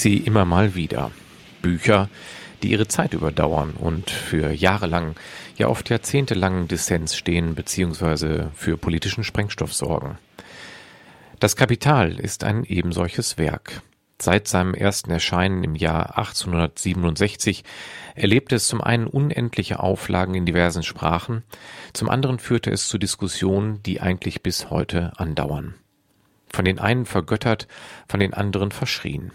sie immer mal wieder. Bücher, die ihre Zeit überdauern und für jahrelang, ja oft jahrzehntelangen Dissens stehen bzw. für politischen Sprengstoff sorgen. Das Kapital ist ein ebensolches Werk. Seit seinem ersten Erscheinen im Jahr 1867 erlebte es zum einen unendliche Auflagen in diversen Sprachen, zum anderen führte es zu Diskussionen, die eigentlich bis heute andauern. Von den einen vergöttert, von den anderen verschrien.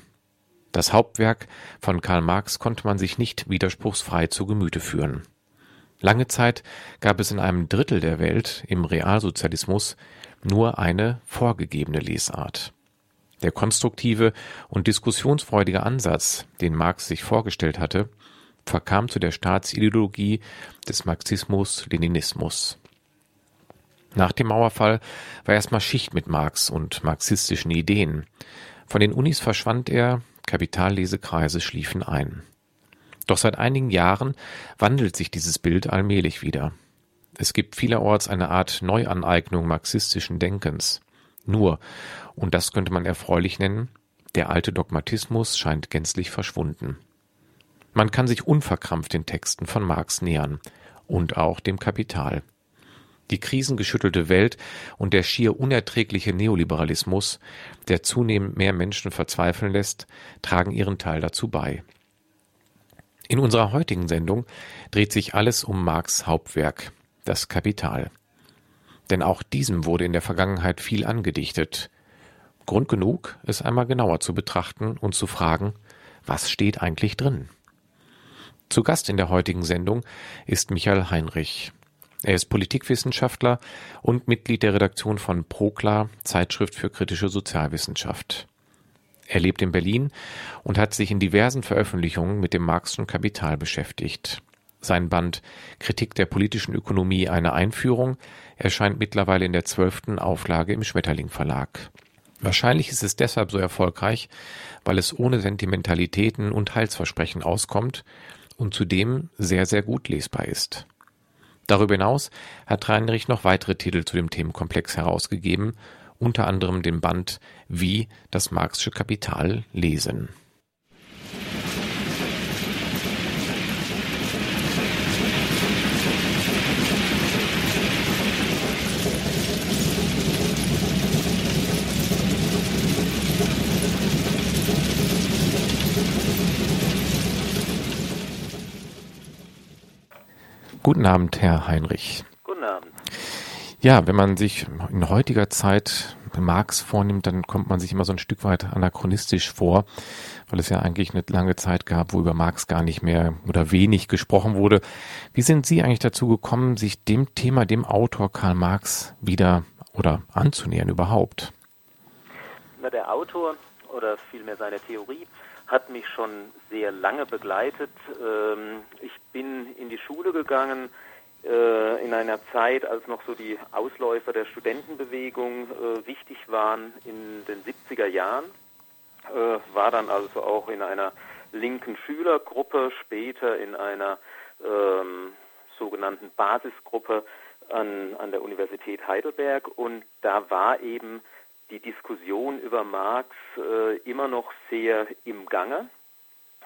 Das Hauptwerk von Karl Marx konnte man sich nicht widerspruchsfrei zu Gemüte führen. Lange Zeit gab es in einem Drittel der Welt im Realsozialismus nur eine vorgegebene Lesart. Der konstruktive und diskussionsfreudige Ansatz, den Marx sich vorgestellt hatte, verkam zu der Staatsideologie des Marxismus-Leninismus. Nach dem Mauerfall war erstmal Schicht mit Marx und marxistischen Ideen. Von den Unis verschwand er, Kapitallesekreise schliefen ein. Doch seit einigen Jahren wandelt sich dieses Bild allmählich wieder. Es gibt vielerorts eine Art Neuaneignung marxistischen Denkens. Nur, und das könnte man erfreulich nennen, der alte Dogmatismus scheint gänzlich verschwunden. Man kann sich unverkrampft den Texten von Marx nähern und auch dem Kapital. Die krisengeschüttelte Welt und der schier unerträgliche Neoliberalismus, der zunehmend mehr Menschen verzweifeln lässt, tragen ihren Teil dazu bei. In unserer heutigen Sendung dreht sich alles um Marx Hauptwerk, das Kapital. Denn auch diesem wurde in der Vergangenheit viel angedichtet. Grund genug, es einmal genauer zu betrachten und zu fragen, was steht eigentlich drin? Zu Gast in der heutigen Sendung ist Michael Heinrich. Er ist Politikwissenschaftler und Mitglied der Redaktion von Prokla, Zeitschrift für kritische Sozialwissenschaft. Er lebt in Berlin und hat sich in diversen Veröffentlichungen mit dem Marxischen Kapital beschäftigt. Sein Band Kritik der politischen Ökonomie eine Einführung erscheint mittlerweile in der zwölften Auflage im Schmetterling Verlag. Wahrscheinlich ist es deshalb so erfolgreich, weil es ohne Sentimentalitäten und Heilsversprechen auskommt und zudem sehr, sehr gut lesbar ist. Darüber hinaus hat Heinrich noch weitere Titel zu dem Themenkomplex herausgegeben, unter anderem den Band Wie das Marxische Kapital lesen. Guten Abend, Herr Heinrich. Guten Abend. Ja, wenn man sich in heutiger Zeit Marx vornimmt, dann kommt man sich immer so ein Stück weit anachronistisch vor, weil es ja eigentlich eine lange Zeit gab, wo über Marx gar nicht mehr oder wenig gesprochen wurde. Wie sind Sie eigentlich dazu gekommen, sich dem Thema, dem Autor Karl Marx wieder oder anzunähern überhaupt? Na, der Autor oder vielmehr seine Theorie hat mich schon sehr lange begleitet. Ähm, ich bin in die Schule gegangen äh, in einer Zeit, als noch so die Ausläufer der Studentenbewegung äh, wichtig waren in den 70er Jahren. Äh, war dann also auch in einer linken Schülergruppe, später in einer ähm, sogenannten Basisgruppe an, an der Universität Heidelberg und da war eben die Diskussion über Marx äh, immer noch sehr im Gange.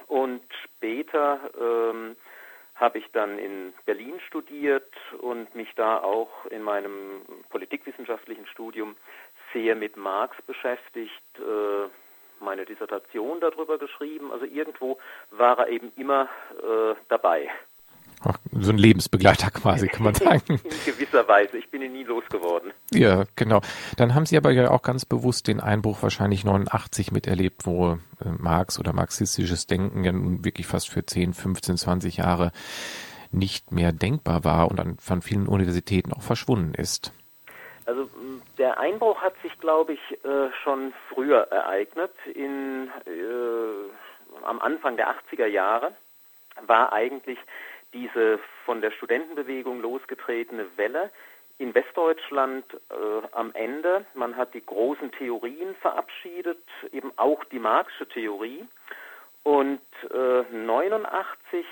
Und später ähm, habe ich dann in Berlin studiert und mich da auch in meinem politikwissenschaftlichen Studium sehr mit Marx beschäftigt, äh, meine Dissertation darüber geschrieben. Also irgendwo war er eben immer äh, dabei. So ein Lebensbegleiter quasi, kann man sagen. In gewisser Weise. Ich bin ihn nie losgeworden. Ja, genau. Dann haben Sie aber ja auch ganz bewusst den Einbruch wahrscheinlich 89 miterlebt, wo äh, Marx oder marxistisches Denken ja nun wirklich fast für 10, 15, 20 Jahre nicht mehr denkbar war und dann von vielen Universitäten auch verschwunden ist. Also der Einbruch hat sich, glaube ich, äh, schon früher ereignet. In, äh, am Anfang der 80er Jahre war eigentlich diese von der Studentenbewegung losgetretene Welle in Westdeutschland äh, am Ende. Man hat die großen Theorien verabschiedet, eben auch die Marxische Theorie. Und äh, 89,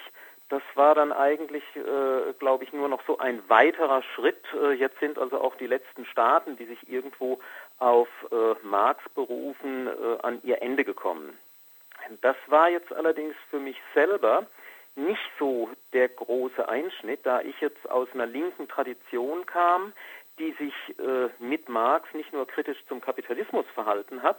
das war dann eigentlich, äh, glaube ich, nur noch so ein weiterer Schritt. Äh, jetzt sind also auch die letzten Staaten, die sich irgendwo auf äh, Marx berufen, äh, an ihr Ende gekommen. Das war jetzt allerdings für mich selber nicht so der große Einschnitt, da ich jetzt aus einer linken Tradition kam, die sich äh, mit Marx nicht nur kritisch zum Kapitalismus verhalten hat,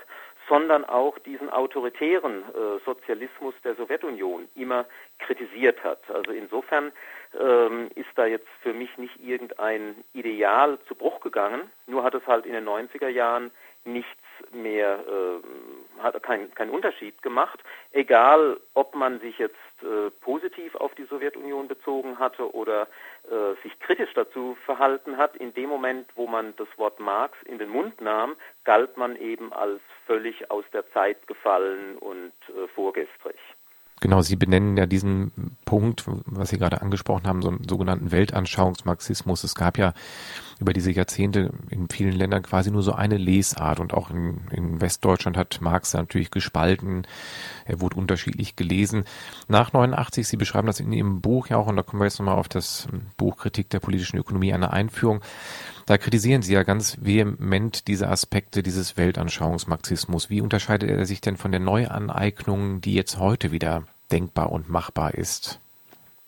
sondern auch diesen autoritären äh, Sozialismus der Sowjetunion immer kritisiert hat. Also insofern ähm, ist da jetzt für mich nicht irgendein Ideal zu Bruch gegangen, nur hat es halt in den 90er Jahren nichts mehr, äh, hat keinen kein Unterschied gemacht, egal ob man sich jetzt äh, positiv auf die Sowjetunion bezogen hatte oder äh, sich kritisch dazu verhalten hat. In dem Moment, wo man das Wort Marx in den Mund nahm, galt man eben als völlig aus der Zeit gefallen und äh, vorgestrig. Genau, Sie benennen ja diesen Punkt, was Sie gerade angesprochen haben, so einen sogenannten Weltanschauungsmarxismus. Es gab ja über diese Jahrzehnte in vielen Ländern quasi nur so eine Lesart und auch in, in Westdeutschland hat Marx natürlich gespalten. Er wurde unterschiedlich gelesen. Nach 89, Sie beschreiben das in Ihrem Buch ja auch, und da kommen wir jetzt nochmal auf das Buch Kritik der politischen Ökonomie, eine Einführung. Da kritisieren Sie ja ganz vehement diese Aspekte dieses Weltanschauungsmarxismus. Wie unterscheidet er sich denn von der Neuaneignung, die jetzt heute wieder denkbar und machbar ist?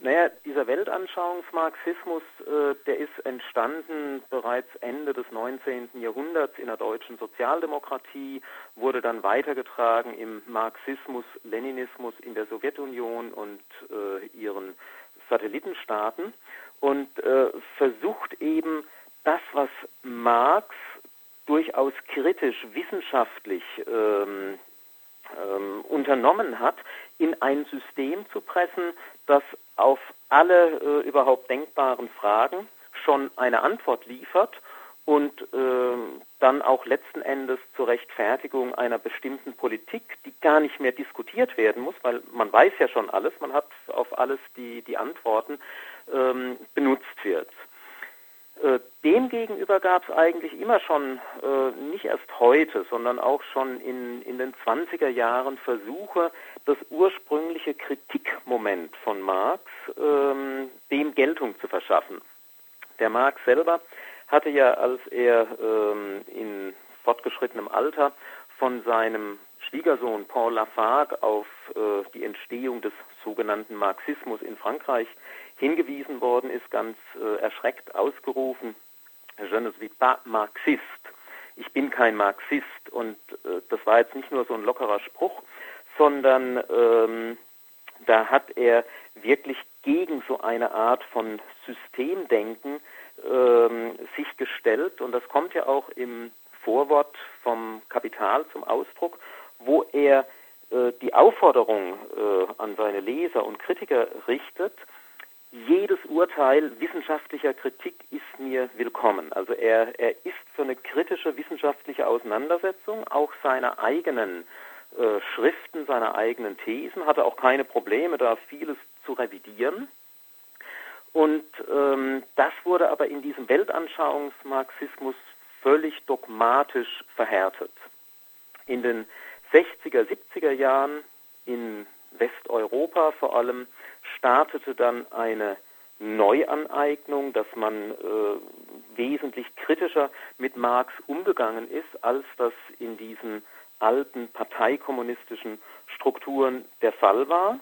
Naja, dieser Weltanschauungsmarxismus, äh, der ist entstanden bereits Ende des 19. Jahrhunderts in der deutschen Sozialdemokratie, wurde dann weitergetragen im Marxismus, Leninismus in der Sowjetunion und äh, ihren Satellitenstaaten und äh, versucht eben das, was Marx durchaus kritisch wissenschaftlich ähm, ähm, unternommen hat, in ein System zu pressen, das auf alle äh, überhaupt denkbaren Fragen schon eine Antwort liefert und äh, dann auch letzten Endes zur Rechtfertigung einer bestimmten Politik, die gar nicht mehr diskutiert werden muss, weil man weiß ja schon alles, man hat auf alles die, die Antworten, ähm, benutzt wird. Äh, demgegenüber gab es eigentlich immer schon, äh, nicht erst heute, sondern auch schon in, in den 20er Jahren Versuche, das ursprüngliche Kritikmoment von Marx ähm, dem Geltung zu verschaffen. Der Marx selber hatte ja, als er ähm, in fortgeschrittenem Alter von seinem Schwiegersohn Paul Lafargue auf äh, die Entstehung des sogenannten Marxismus in Frankreich hingewiesen worden ist, ganz äh, erschreckt ausgerufen, je ne suis pas marxiste. Ich bin kein Marxist. Und äh, das war jetzt nicht nur so ein lockerer Spruch, sondern ähm, da hat er wirklich gegen so eine Art von Systemdenken ähm, sich gestellt. Und das kommt ja auch im Vorwort vom Kapital zum Ausdruck, wo er äh, die Aufforderung äh, an seine Leser und Kritiker richtet, jedes Urteil wissenschaftlicher Kritik ist mir willkommen. Also er, er ist für eine kritische wissenschaftliche Auseinandersetzung, auch seiner eigenen äh, Schriften, seiner eigenen Thesen, hatte auch keine Probleme, da vieles zu revidieren. Und ähm, das wurde aber in diesem Weltanschauungsmarxismus völlig dogmatisch verhärtet. In den 60er, 70er Jahren in Westeuropa vor allem startete dann eine Neuaneignung, dass man äh, wesentlich kritischer mit Marx umgegangen ist, als das in diesen alten parteikommunistischen Strukturen der Fall war.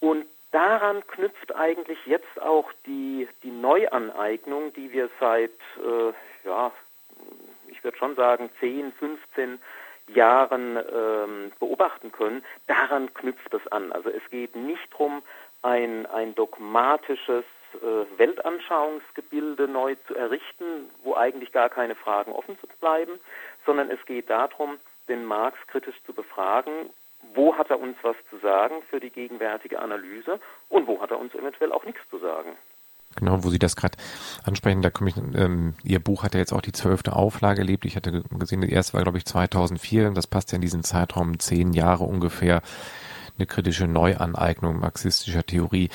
Und daran knüpft eigentlich jetzt auch die, die Neuaneignung, die wir seit, äh, ja, ich würde schon sagen, 10, 15 Jahren ähm, beobachten können, daran knüpft es an. Also es geht nicht darum, ein, ein dogmatisches äh, Weltanschauungsgebilde neu zu errichten, wo eigentlich gar keine Fragen offen bleiben, sondern es geht darum, den Marx kritisch zu befragen, wo hat er uns was zu sagen für die gegenwärtige Analyse und wo hat er uns eventuell auch nichts zu sagen. Genau, wo Sie das gerade ansprechen, da komme ich, ähm, Ihr Buch hat ja jetzt auch die zwölfte Auflage erlebt. Ich hatte gesehen, die erste war, glaube ich, 2004. Das passt ja in diesen Zeitraum zehn Jahre ungefähr eine kritische Neuaneignung marxistischer Theorie.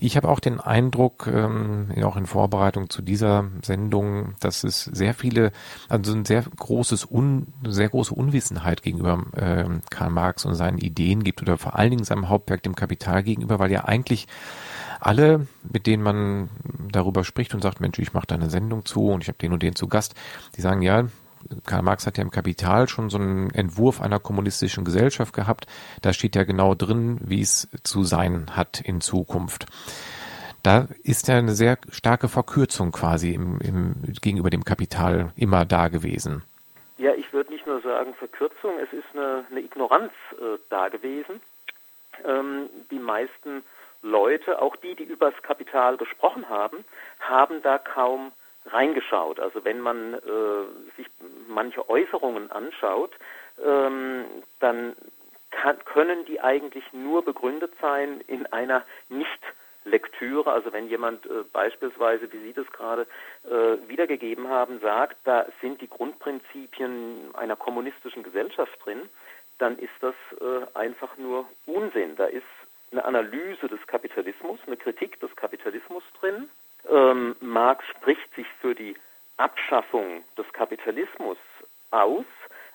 Ich habe auch den Eindruck, ähm, auch in Vorbereitung zu dieser Sendung, dass es sehr viele, also ein sehr großes, Un, sehr große Unwissenheit gegenüber ähm, Karl Marx und seinen Ideen gibt oder vor allen Dingen seinem Hauptwerk, dem Kapital gegenüber, weil ja eigentlich alle, mit denen man darüber spricht und sagt, Mensch, ich mache da eine Sendung zu und ich habe den und den zu Gast, die sagen, ja, Karl Marx hat ja im Kapital schon so einen Entwurf einer kommunistischen Gesellschaft gehabt. Da steht ja genau drin, wie es zu sein hat in Zukunft. Da ist ja eine sehr starke Verkürzung quasi im, im, gegenüber dem Kapital immer da gewesen. Ja, ich würde nicht nur sagen Verkürzung, es ist eine, eine Ignoranz äh, da gewesen. Ähm, die meisten Leute, auch die, die übers Kapital gesprochen haben, haben da kaum reingeschaut. Also wenn man äh, sich manche Äußerungen anschaut, ähm, dann kann, können die eigentlich nur begründet sein in einer nicht Lektüre, also wenn jemand äh, beispielsweise, wie Sie das gerade äh, wiedergegeben haben, sagt, da sind die Grundprinzipien einer kommunistischen Gesellschaft drin, dann ist das äh, einfach nur Unsinn. Da ist eine Analyse des Kapitalismus, eine Kritik des Kapitalismus drin, ähm, Marx spricht sich für die Abschaffung des Kapitalismus aus,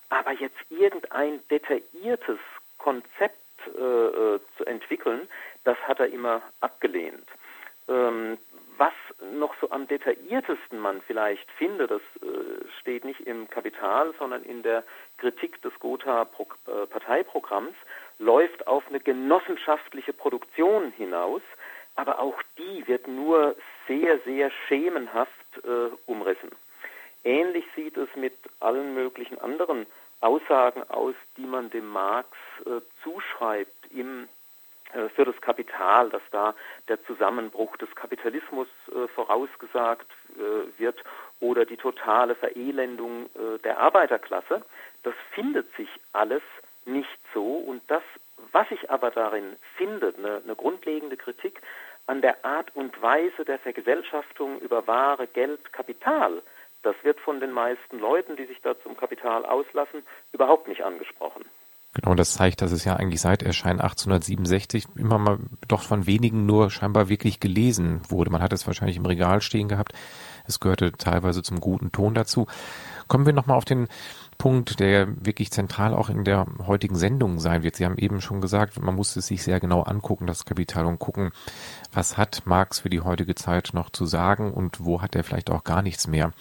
aber jetzt irgendein detailliertes Konzept äh, äh, zu entwickeln, das hat er immer abgelehnt. Ähm, was noch so am detailliertesten man vielleicht findet, das äh, steht nicht im Kapital, sondern in der Kritik des Gotha-Parteiprogramms, läuft auf eine genossenschaftliche Produktion hinaus, aber auch die wird nur sehr, sehr schemenhaft äh, umrissen. Ähnlich sieht es mit allen möglichen anderen Aussagen aus, die man dem Marx äh, zuschreibt im für das Kapital, dass da der Zusammenbruch des Kapitalismus äh, vorausgesagt äh, wird oder die totale Verelendung äh, der Arbeiterklasse. Das findet sich alles nicht so und das, was sich aber darin findet, eine, eine grundlegende Kritik an der Art und Weise der Vergesellschaftung über Ware, Geld, Kapital, das wird von den meisten Leuten, die sich da zum Kapital auslassen, überhaupt nicht angesprochen. Genau, das zeigt, dass es ja eigentlich seit Erscheinen 1867 immer mal doch von wenigen nur scheinbar wirklich gelesen wurde. Man hat es wahrscheinlich im Regal stehen gehabt. Es gehörte teilweise zum guten Ton dazu. Kommen wir nochmal auf den Punkt, der wirklich zentral auch in der heutigen Sendung sein wird. Sie haben eben schon gesagt, man muss es sich sehr genau angucken, das Kapital, und gucken, was hat Marx für die heutige Zeit noch zu sagen und wo hat er vielleicht auch gar nichts mehr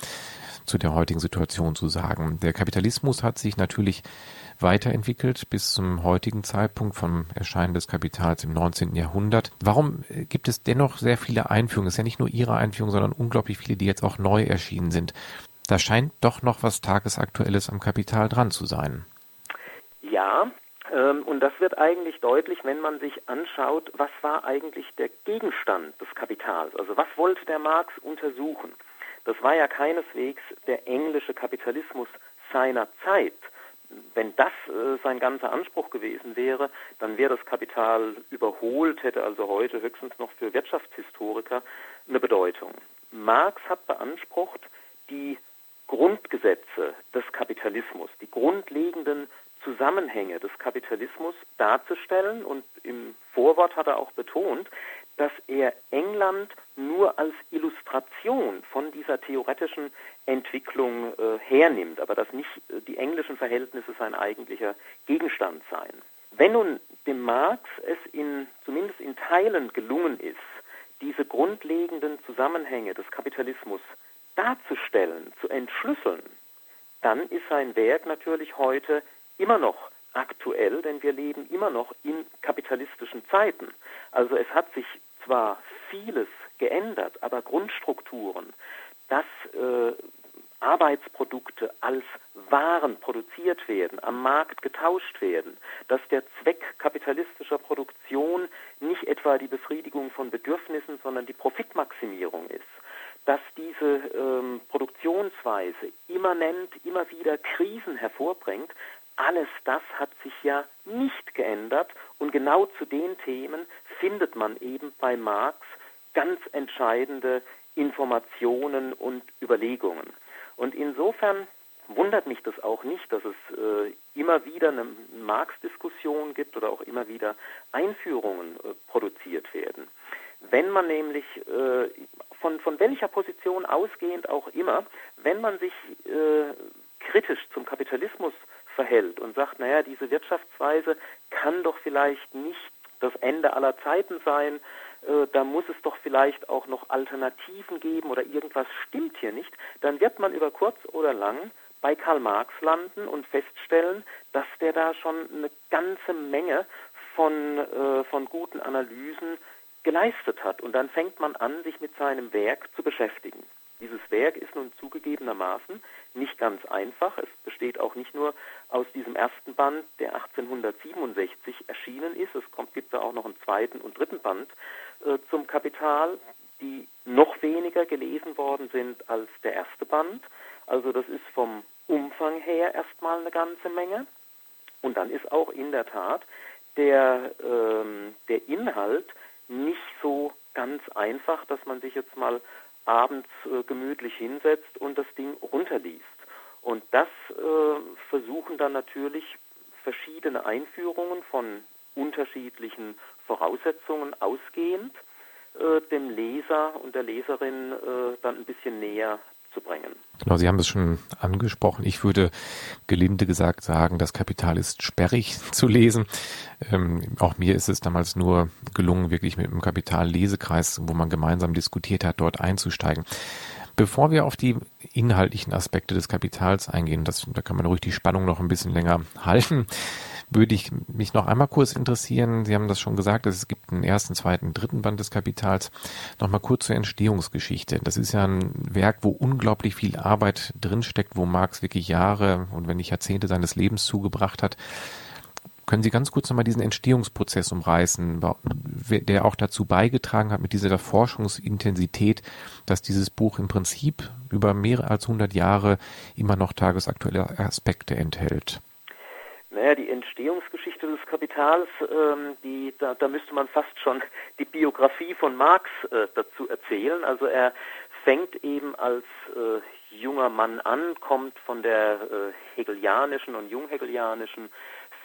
zu der heutigen Situation zu sagen. Der Kapitalismus hat sich natürlich weiterentwickelt bis zum heutigen Zeitpunkt vom Erscheinen des Kapitals im 19. Jahrhundert. Warum gibt es dennoch sehr viele Einführungen? Es ist ja nicht nur Ihre Einführung, sondern unglaublich viele, die jetzt auch neu erschienen sind da scheint doch noch was Tagesaktuelles am Kapital dran zu sein. Ja, ähm, und das wird eigentlich deutlich, wenn man sich anschaut, was war eigentlich der Gegenstand des Kapitals? Also was wollte der Marx untersuchen? Das war ja keineswegs der englische Kapitalismus seiner Zeit. Wenn das äh, sein ganzer Anspruch gewesen wäre, dann wäre das Kapital überholt, hätte also heute höchstens noch für Wirtschaftshistoriker eine Bedeutung. Marx hat beansprucht, die Grundgesetze des Kapitalismus, die grundlegenden Zusammenhänge des Kapitalismus darzustellen. Und im Vorwort hat er auch betont, dass er England nur als Illustration von dieser theoretischen Entwicklung äh, hernimmt, aber dass nicht äh, die englischen Verhältnisse sein eigentlicher Gegenstand seien. Wenn nun dem Marx es in, zumindest in Teilen gelungen ist, diese grundlegenden Zusammenhänge des Kapitalismus darzustellen, zu entschlüsseln, dann ist sein Werk natürlich heute immer noch aktuell, denn wir leben immer noch in kapitalistischen Zeiten. Also es hat sich zwar vieles geändert, aber Grundstrukturen, das äh, Arbeitsprodukte als Waren produziert werden, am Markt getauscht werden, dass der Zweck kapitalistischer Produktion nicht etwa die Befriedigung von Bedürfnissen, sondern die Profitmaximierung ist, dass diese ähm, Produktionsweise immanent immer wieder Krisen hervorbringt, alles das hat sich ja nicht geändert und genau zu den Themen findet man eben bei Marx ganz entscheidende Informationen und Überlegungen. Und insofern wundert mich das auch nicht, dass es äh, immer wieder eine Marx-Diskussion gibt oder auch immer wieder Einführungen äh, produziert werden. Wenn man nämlich äh, von, von welcher Position ausgehend auch immer, wenn man sich äh, kritisch zum Kapitalismus verhält und sagt, naja, diese Wirtschaftsweise kann doch vielleicht nicht das Ende aller Zeiten sein, äh, da muss es doch vielleicht auch noch Alternativen geben oder irgendwas stimmt hier nicht, dann wird man über kurz oder lang bei Karl Marx landen und feststellen, dass der da schon eine ganze Menge von, äh, von guten Analysen geleistet hat. Und dann fängt man an, sich mit seinem Werk zu beschäftigen. Dieses Werk ist nun zugegebenermaßen nicht ganz einfach. Es besteht auch nicht nur aus diesem ersten Band, der 1867 erschienen ist. Es kommt, gibt da auch noch einen zweiten und dritten Band äh, zum Kapital, die noch weniger gelesen worden sind als der erste Band. Also das ist vom Umfang her erstmal eine ganze Menge. Und dann ist auch in der Tat der, ähm, der Inhalt nicht so ganz einfach, dass man sich jetzt mal abends äh, gemütlich hinsetzt und das Ding runterliest. Und das äh, versuchen dann natürlich verschiedene Einführungen von unterschiedlichen Voraussetzungen ausgehend äh, dem Leser und der Leserin äh, dann ein bisschen näher zu bringen. Genau, Sie haben es schon angesprochen. Ich würde gelinde gesagt sagen, das Kapital ist sperrig zu lesen. Ähm, auch mir ist es damals nur gelungen, wirklich mit dem Kapital-Lesekreis, wo man gemeinsam diskutiert hat, dort einzusteigen. Bevor wir auf die inhaltlichen Aspekte des Kapitals eingehen, das, da kann man ruhig die Spannung noch ein bisschen länger halten, würde ich mich noch einmal kurz interessieren. Sie haben das schon gesagt, es gibt einen ersten, zweiten, dritten Band des Kapitals. Noch mal kurz zur Entstehungsgeschichte. Das ist ja ein Werk, wo unglaublich viel Arbeit drinsteckt, wo Marx wirklich Jahre und wenn nicht Jahrzehnte seines Lebens zugebracht hat. Können Sie ganz kurz nochmal diesen Entstehungsprozess umreißen, der auch dazu beigetragen hat mit dieser Forschungsintensität, dass dieses Buch im Prinzip über mehr als 100 Jahre immer noch tagesaktuelle Aspekte enthält? Naja, die Entstehungsgeschichte des Kapitals, ähm, die, da, da müsste man fast schon die Biografie von Marx äh, dazu erzählen. Also er fängt eben als äh, junger Mann an, kommt von der äh, hegelianischen und junghegelianischen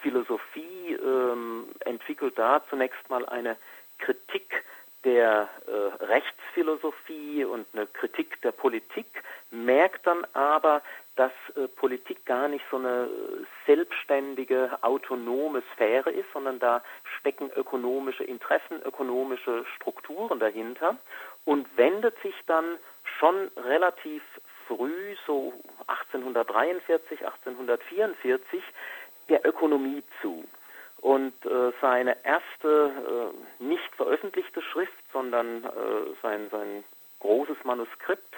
Philosophie, ähm, entwickelt da zunächst mal eine Kritik der äh, Rechtsphilosophie und eine Kritik der Politik, merkt dann aber, dass äh, Politik gar nicht so eine selbstständige, autonome Sphäre ist, sondern da stecken ökonomische Interessen, ökonomische Strukturen dahinter und wendet sich dann schon relativ früh, so 1843, 1844, der Ökonomie zu. Und äh, seine erste äh, nicht veröffentlichte Schrift, sondern äh, sein, sein großes Manuskript,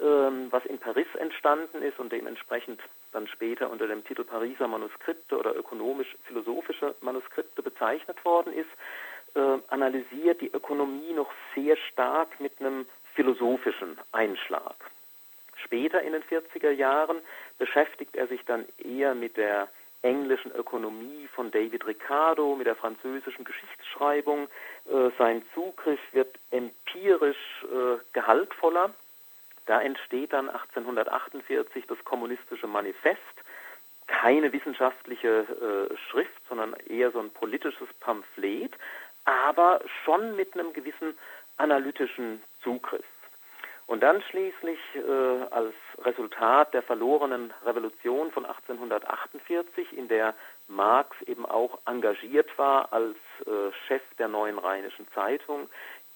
was in Paris entstanden ist und dementsprechend dann später unter dem Titel Pariser Manuskripte oder ökonomisch-philosophische Manuskripte bezeichnet worden ist, äh, analysiert die Ökonomie noch sehr stark mit einem philosophischen Einschlag. Später in den 40er Jahren beschäftigt er sich dann eher mit der englischen Ökonomie von David Ricardo, mit der französischen Geschichtsschreibung. Äh, sein Zugriff wird empirisch äh, gehaltvoller. Da entsteht dann 1848 das kommunistische Manifest, keine wissenschaftliche äh, Schrift, sondern eher so ein politisches Pamphlet, aber schon mit einem gewissen analytischen Zugriff. Und dann schließlich äh, als Resultat der verlorenen Revolution von 1848, in der Marx eben auch engagiert war als äh, Chef der Neuen Rheinischen Zeitung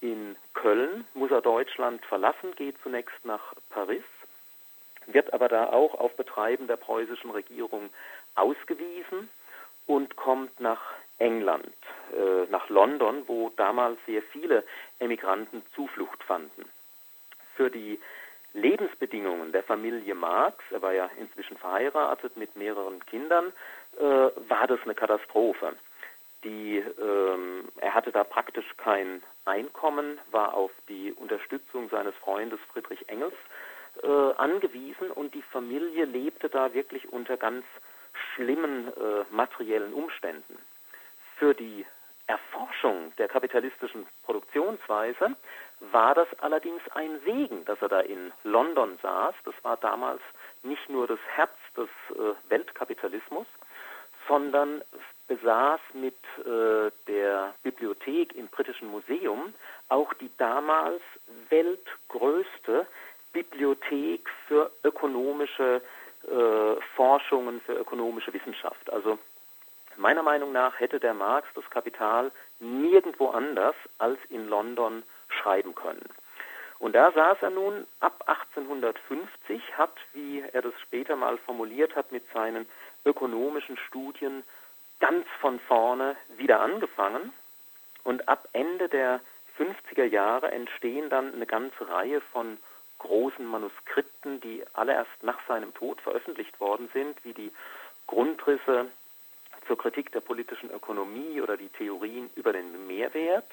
in Köln, muss er Deutschland verlassen, geht zunächst nach Paris, wird aber da auch auf Betreiben der preußischen Regierung ausgewiesen und kommt nach England, äh, nach London, wo damals sehr viele Emigranten Zuflucht fanden für die Lebensbedingungen der Familie Marx, er war ja inzwischen verheiratet mit mehreren Kindern, äh, war das eine Katastrophe. Die, ähm, er hatte da praktisch kein Einkommen, war auf die Unterstützung seines Freundes Friedrich Engels äh, angewiesen und die Familie lebte da wirklich unter ganz schlimmen äh, materiellen Umständen. Für die Erforschung der kapitalistischen Produktionsweise war das allerdings ein Segen, dass er da in London saß. Das war damals nicht nur das Herz des äh, Weltkapitalismus, sondern besaß mit äh, der Bibliothek im Britischen Museum auch die damals weltgrößte Bibliothek für ökonomische äh, Forschungen, für ökonomische Wissenschaft. Also meiner Meinung nach hätte der Marx das Kapital nirgendwo anders als in London schreiben können. Und da saß er nun ab 1850, hat, wie er das später mal formuliert hat, mit seinen ökonomischen Studien ganz von vorne wieder angefangen. Und ab Ende der 50er Jahre entstehen dann eine ganze Reihe von großen Manuskripten, die alle erst nach seinem Tod veröffentlicht worden sind, wie die Grundrisse zur Kritik der politischen Ökonomie oder die Theorien über den Mehrwert.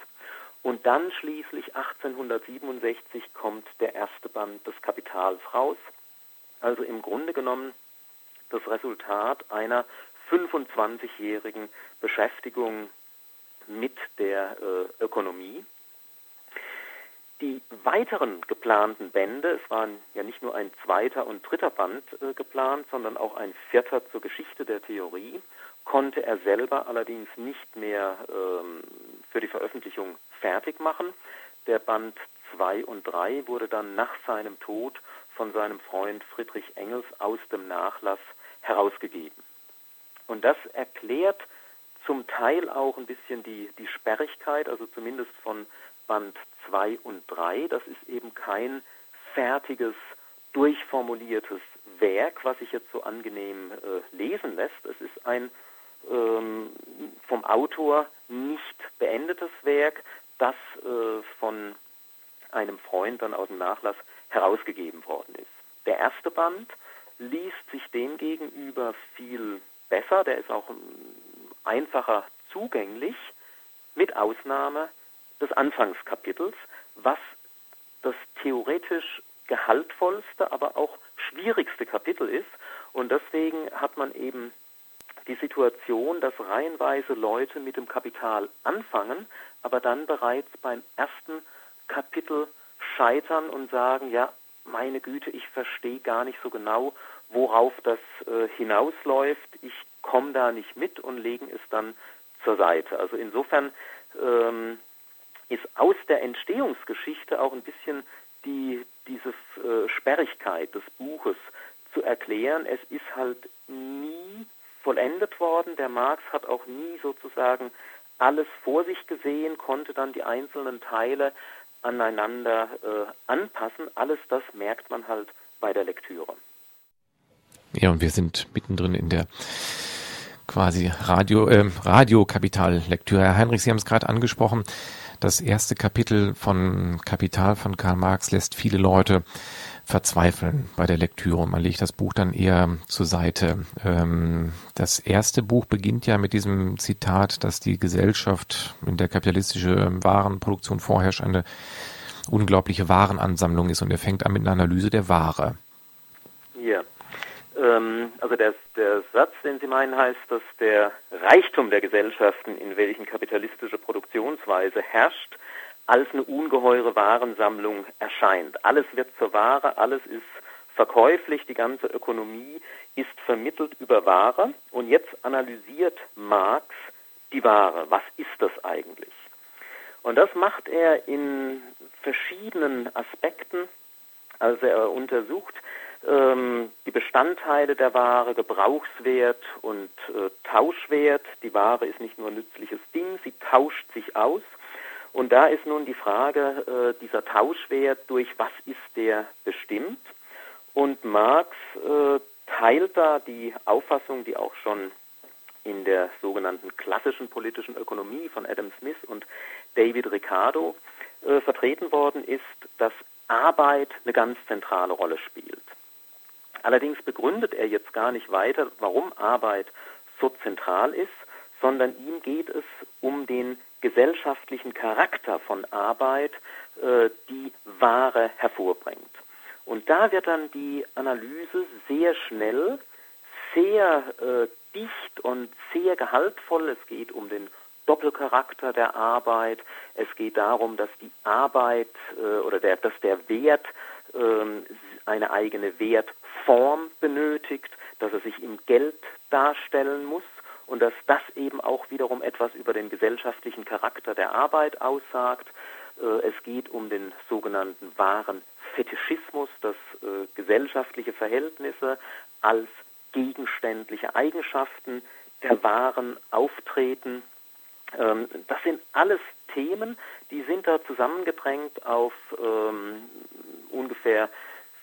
Und dann schließlich 1867 kommt der erste Band des Kapitals raus. Also im Grunde genommen das Resultat einer 25-jährigen Beschäftigung mit der äh, Ökonomie. Die weiteren geplanten Bände, es waren ja nicht nur ein zweiter und dritter Band äh, geplant, sondern auch ein vierter zur Geschichte der Theorie, konnte er selber allerdings nicht mehr ähm, für die Veröffentlichung fertig machen. Der Band 2 und 3 wurde dann nach seinem Tod von seinem Freund Friedrich Engels aus dem Nachlass herausgegeben. Und das erklärt zum Teil auch ein bisschen die, die Sperrigkeit, also zumindest von Band 2 und 3. Das ist eben kein fertiges, durchformuliertes Werk, was sich jetzt so angenehm äh, lesen lässt. Es ist ein ähm, vom Autor nicht beendetes Werk, das äh, von einem Freund dann aus dem Nachlass herausgegeben worden ist. Der erste Band liest sich demgegenüber viel besser, der ist auch ähm, einfacher zugänglich, mit Ausnahme des Anfangskapitels, was das theoretisch gehaltvollste, aber auch schwierigste Kapitel ist. Und deswegen hat man eben die Situation, dass reihenweise Leute mit dem Kapital anfangen, aber dann bereits beim ersten Kapitel scheitern und sagen, ja, meine Güte, ich verstehe gar nicht so genau, worauf das äh, hinausläuft. Ich komme da nicht mit und legen es dann zur Seite. Also insofern ähm, ist aus der Entstehungsgeschichte auch ein bisschen die, diese äh, Sperrigkeit des Buches zu erklären. Es ist halt nie vollendet worden. Der Marx hat auch nie sozusagen alles vor sich gesehen, konnte dann die einzelnen Teile aneinander äh, anpassen. Alles das merkt man halt bei der Lektüre. Ja, und wir sind mittendrin in der quasi Radio, äh, Radiokapitallektüre. Herr Heinrich, Sie haben es gerade angesprochen. Das erste Kapitel von Kapital von Karl Marx lässt viele Leute verzweifeln bei der Lektüre. Man legt das Buch dann eher zur Seite. Ähm, das erste Buch beginnt ja mit diesem Zitat, dass die Gesellschaft, in der kapitalistische Warenproduktion vorherrscht, eine unglaubliche Warenansammlung ist und er fängt an mit einer Analyse der Ware. Ja. Ähm, also der, der Satz, den Sie meinen, heißt, dass der Reichtum der Gesellschaften, in welchen kapitalistische Produktionsweise herrscht, als eine ungeheure Warensammlung erscheint. Alles wird zur Ware, alles ist verkäuflich, die ganze Ökonomie ist vermittelt über Ware. Und jetzt analysiert Marx die Ware. Was ist das eigentlich? Und das macht er in verschiedenen Aspekten. Also er untersucht ähm, die Bestandteile der Ware, Gebrauchswert und äh, Tauschwert. Die Ware ist nicht nur ein nützliches Ding, sie tauscht sich aus. Und da ist nun die Frage, äh, dieser Tauschwert, durch was ist der bestimmt? Und Marx äh, teilt da die Auffassung, die auch schon in der sogenannten klassischen politischen Ökonomie von Adam Smith und David Ricardo äh, vertreten worden ist, dass Arbeit eine ganz zentrale Rolle spielt. Allerdings begründet er jetzt gar nicht weiter, warum Arbeit so zentral ist, sondern ihm geht es um den gesellschaftlichen Charakter von Arbeit, äh, die Ware hervorbringt. Und da wird dann die Analyse sehr schnell, sehr äh, dicht und sehr gehaltvoll. Es geht um den Doppelcharakter der Arbeit. Es geht darum, dass die Arbeit äh, oder der, dass der Wert ähm, eine eigene Wertform benötigt, dass er sich im Geld darstellen muss und dass das eben auch wiederum etwas über den gesellschaftlichen Charakter der Arbeit aussagt. Äh, es geht um den sogenannten wahren Fetischismus, dass äh, gesellschaftliche Verhältnisse als gegenständliche Eigenschaften der Waren auftreten. Ähm, das sind alles Themen, die sind da zusammengedrängt auf ähm, ungefähr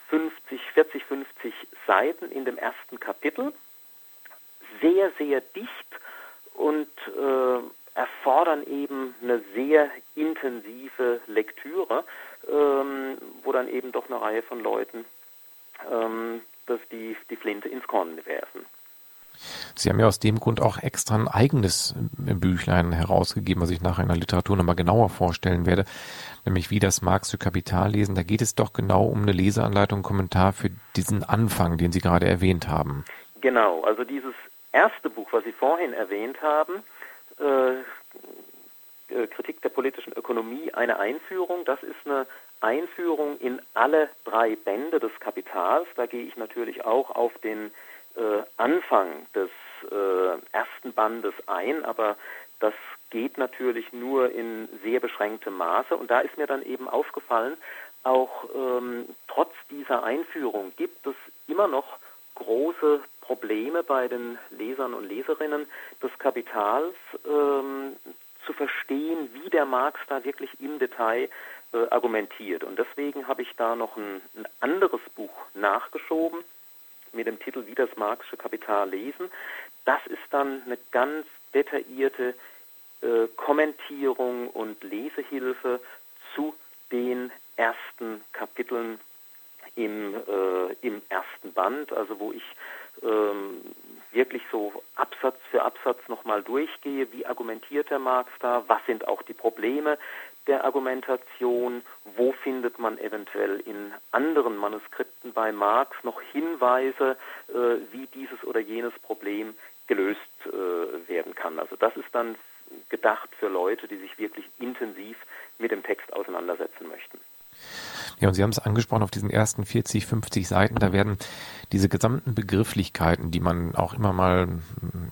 50, 40, 50 Seiten in dem ersten Kapitel. Sehr, sehr dicht und äh, erfordern eben eine sehr intensive Lektüre, ähm, wo dann eben doch eine Reihe von Leuten ähm, dass die, die Flinte ins Korn werfen. Sie haben ja aus dem Grund auch extra ein eigenes Büchlein herausgegeben, was ich nachher in der Literatur nochmal genauer vorstellen werde, nämlich wie das Marx Kapital lesen. Da geht es doch genau um eine Leseanleitung, Kommentar für diesen Anfang, den Sie gerade erwähnt haben. Genau, also dieses erste Buch, was Sie vorhin erwähnt haben, äh, äh, Kritik der politischen Ökonomie, eine Einführung, das ist eine Einführung in alle drei Bände des Kapitals. Da gehe ich natürlich auch auf den äh, Anfang des äh, ersten Bandes ein, aber das geht natürlich nur in sehr beschränktem Maße. Und da ist mir dann eben aufgefallen, auch ähm, trotz dieser Einführung gibt es immer noch große Probleme bei den Lesern und Leserinnen des Kapitals ähm, zu verstehen, wie der Marx da wirklich im Detail äh, argumentiert. Und deswegen habe ich da noch ein, ein anderes Buch nachgeschoben mit dem Titel Wie das Marxische Kapital lesen. Das ist dann eine ganz detaillierte äh, Kommentierung und Lesehilfe zu den ersten Kapiteln im, äh, im ersten Band, also wo ich ähm, wirklich so Absatz für Absatz nochmal durchgehe, wie argumentiert der Marx da, was sind auch die Probleme der Argumentation, wo findet man eventuell in anderen Manuskripten bei Marx noch Hinweise, äh, wie dieses oder jenes Problem gelöst äh, werden kann. Also das ist dann gedacht für Leute, die sich wirklich intensiv mit dem Text auseinandersetzen möchten. Ja, und Sie haben es angesprochen, auf diesen ersten 40, 50 Seiten, da werden diese gesamten Begrifflichkeiten, die man auch immer mal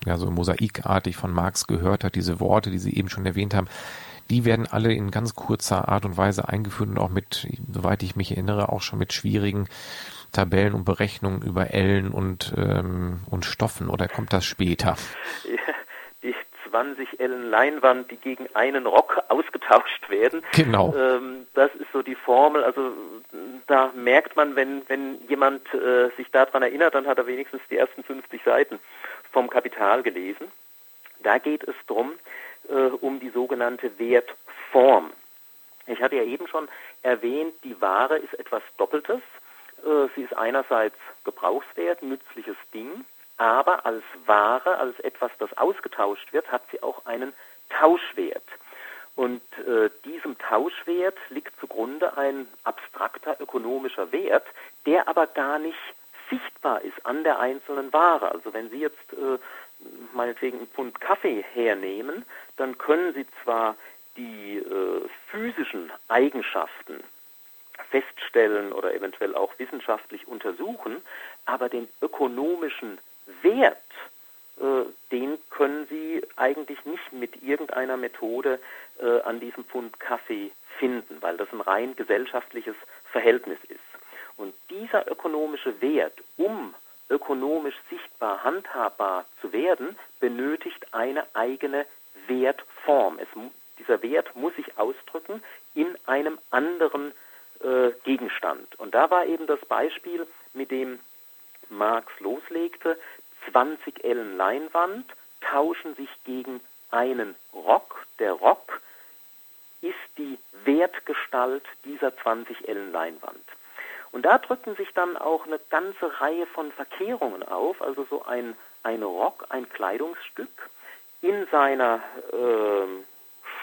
ja, so mosaikartig von Marx gehört hat, diese Worte, die Sie eben schon erwähnt haben, die werden alle in ganz kurzer Art und Weise eingeführt und auch mit, soweit ich mich erinnere, auch schon mit schwierigen Tabellen und Berechnungen über Ellen und, ähm, und Stoffen oder kommt das später? Ja, die 20 Ellen Leinwand, die gegen einen Rock ausgetauscht werden. Genau. Ähm, das ist so die Formel. Also da merkt man, wenn, wenn jemand äh, sich daran erinnert, dann hat er wenigstens die ersten 50 Seiten vom Kapital gelesen. Da geht es darum, äh, um die sogenannte Wertform. Ich hatte ja eben schon erwähnt, die Ware ist etwas Doppeltes. Äh, sie ist einerseits Gebrauchswert, nützliches Ding, aber als Ware, als etwas, das ausgetauscht wird, hat sie auch einen Tauschwert. Und äh, diesem Tauschwert liegt zugrunde ein abstrakter ökonomischer Wert, der aber gar nicht sichtbar ist an der einzelnen Ware. Also wenn Sie jetzt äh, meinetwegen einen Pfund Kaffee hernehmen, dann können Sie zwar die äh, physischen Eigenschaften feststellen oder eventuell auch wissenschaftlich untersuchen, aber den ökonomischen Wert, äh, den können Sie eigentlich nicht mit irgendeiner Methode äh, an diesem Pfund Kaffee finden, weil das ein rein gesellschaftliches Verhältnis ist. Und dieser ökonomische Wert, um ökonomisch sichtbar handhabbar zu werden, benötigt eine eigene Wertform. Es, dieser Wert muss sich ausdrücken in einem anderen äh, Gegenstand. Und da war eben das Beispiel, mit dem Marx loslegte, 20 Ellen Leinwand tauschen sich gegen einen Rock. Der Rock ist die Wertgestalt dieser 20 Ellen Leinwand. Und da drücken sich dann auch eine ganze Reihe von Verkehrungen auf, also so ein, ein Rock, ein Kleidungsstück in seiner äh,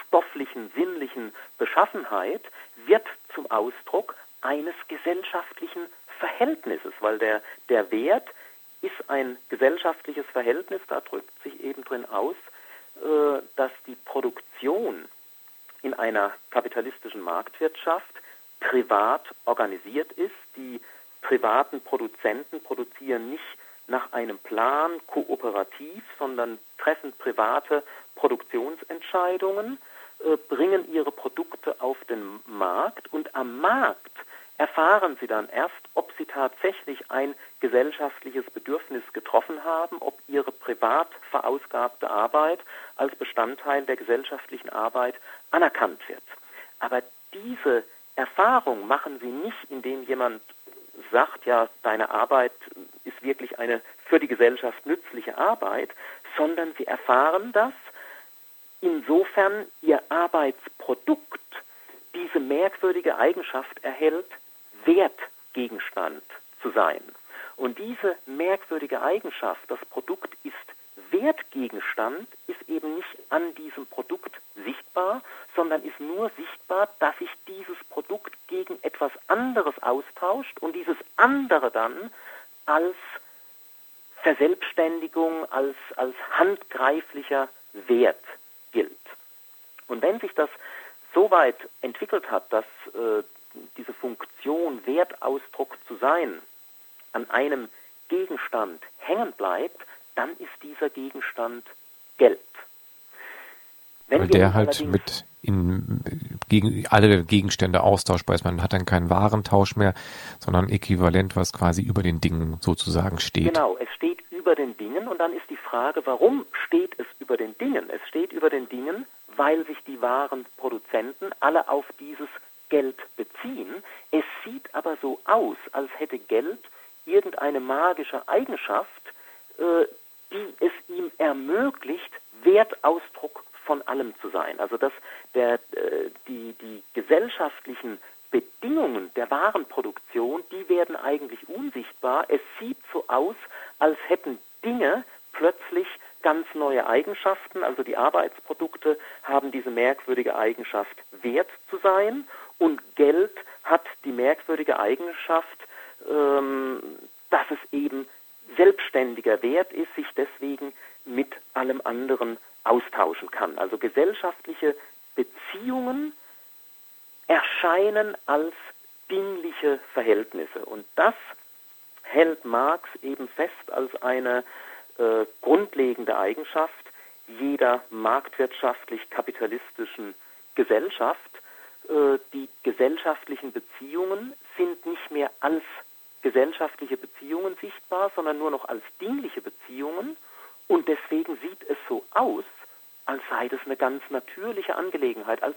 stofflichen, sinnlichen Beschaffenheit wird zum Ausdruck eines gesellschaftlichen Verhältnisses, weil der, der Wert ist ein gesellschaftliches Verhältnis, da drückt sich eben drin aus, äh, dass die Produktion in einer kapitalistischen Marktwirtschaft privat organisiert ist. Die privaten Produzenten produzieren nicht nach einem Plan kooperativ, sondern treffen private Produktionsentscheidungen, äh, bringen ihre Produkte auf den Markt und am Markt erfahren sie dann erst, ob sie tatsächlich ein gesellschaftliches Bedürfnis getroffen haben, ob ihre privat verausgabte Arbeit als Bestandteil der gesellschaftlichen Arbeit anerkannt wird. Aber diese Erfahrung machen sie nicht, indem jemand sagt, ja, deine Arbeit ist wirklich eine für die Gesellschaft nützliche Arbeit, sondern sie erfahren das, insofern ihr Arbeitsprodukt diese merkwürdige Eigenschaft erhält, Wertgegenstand zu sein. Und diese merkwürdige Eigenschaft, das Produkt ist Wertgegenstand, ist eben nicht an diesem Produkt sichtbar, sondern ist nur sichtbar, dass sich dieses Produkt gegen etwas anderes austauscht und dieses andere dann als Verselbstständigung, als, als handgreiflicher Wert gilt. Und wenn sich das so weit entwickelt hat, dass äh, diese Funktion, Wertausdruck zu sein, an einem Gegenstand hängen bleibt, dann ist dieser Gegenstand Geld. Wenn Weil der halt mit in, gegen, alle Gegenstände austauschbar ist. Man hat dann keinen Warentausch mehr, sondern Äquivalent, was quasi über den Dingen sozusagen steht. Genau, es steht über den Dingen und dann ist die Frage, warum steht es über den Dingen? Es steht über den Dingen, weil sich die Warenproduzenten alle auf dieses Geld beziehen. Es sieht aber so aus, als hätte Geld irgendeine magische Eigenschaft, äh, die es ihm ermöglicht, Wertausdruck von allem zu sein. Also dass der, äh, die, die gesellschaftlichen Bedingungen der Warenproduktion, die werden eigentlich unsichtbar. Es sieht so aus, als hätten Dinge plötzlich ganz neue Eigenschaften. Also die Arbeitsprodukte haben diese merkwürdige Eigenschaft, wert zu sein. Und Geld hat die merkwürdige Eigenschaft, ähm, dass es eben selbstständiger Wert ist, sich deswegen mit allem anderen austauschen kann. Also gesellschaftliche Beziehungen erscheinen als dingliche Verhältnisse. Und das hält Marx eben fest als eine äh, grundlegende Eigenschaft jeder marktwirtschaftlich-kapitalistischen Gesellschaft. Äh, die gesellschaftlichen Beziehungen sind nicht mehr als gesellschaftliche Beziehungen sichtbar, sondern nur noch als dingliche Beziehungen. Und deswegen sieht es so aus, als sei das eine ganz natürliche Angelegenheit, als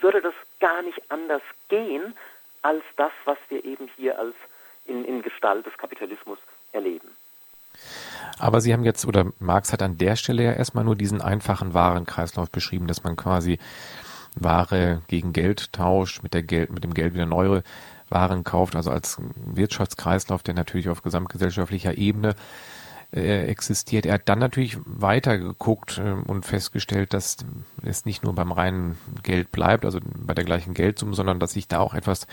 würde das gar nicht anders gehen als das, was wir eben hier als in, in Gestalt des Kapitalismus erleben. Aber Sie haben jetzt, oder Marx hat an der Stelle ja erstmal nur diesen einfachen Warenkreislauf beschrieben, dass man quasi Ware gegen Geld tauscht, mit, der Geld, mit dem Geld wieder neue waren kauft, also als Wirtschaftskreislauf, der natürlich auf gesamtgesellschaftlicher Ebene äh, existiert. Er hat dann natürlich weiter geguckt äh, und festgestellt, dass es nicht nur beim reinen Geld bleibt, also bei der gleichen Geldsumme, sondern dass sich da auch etwas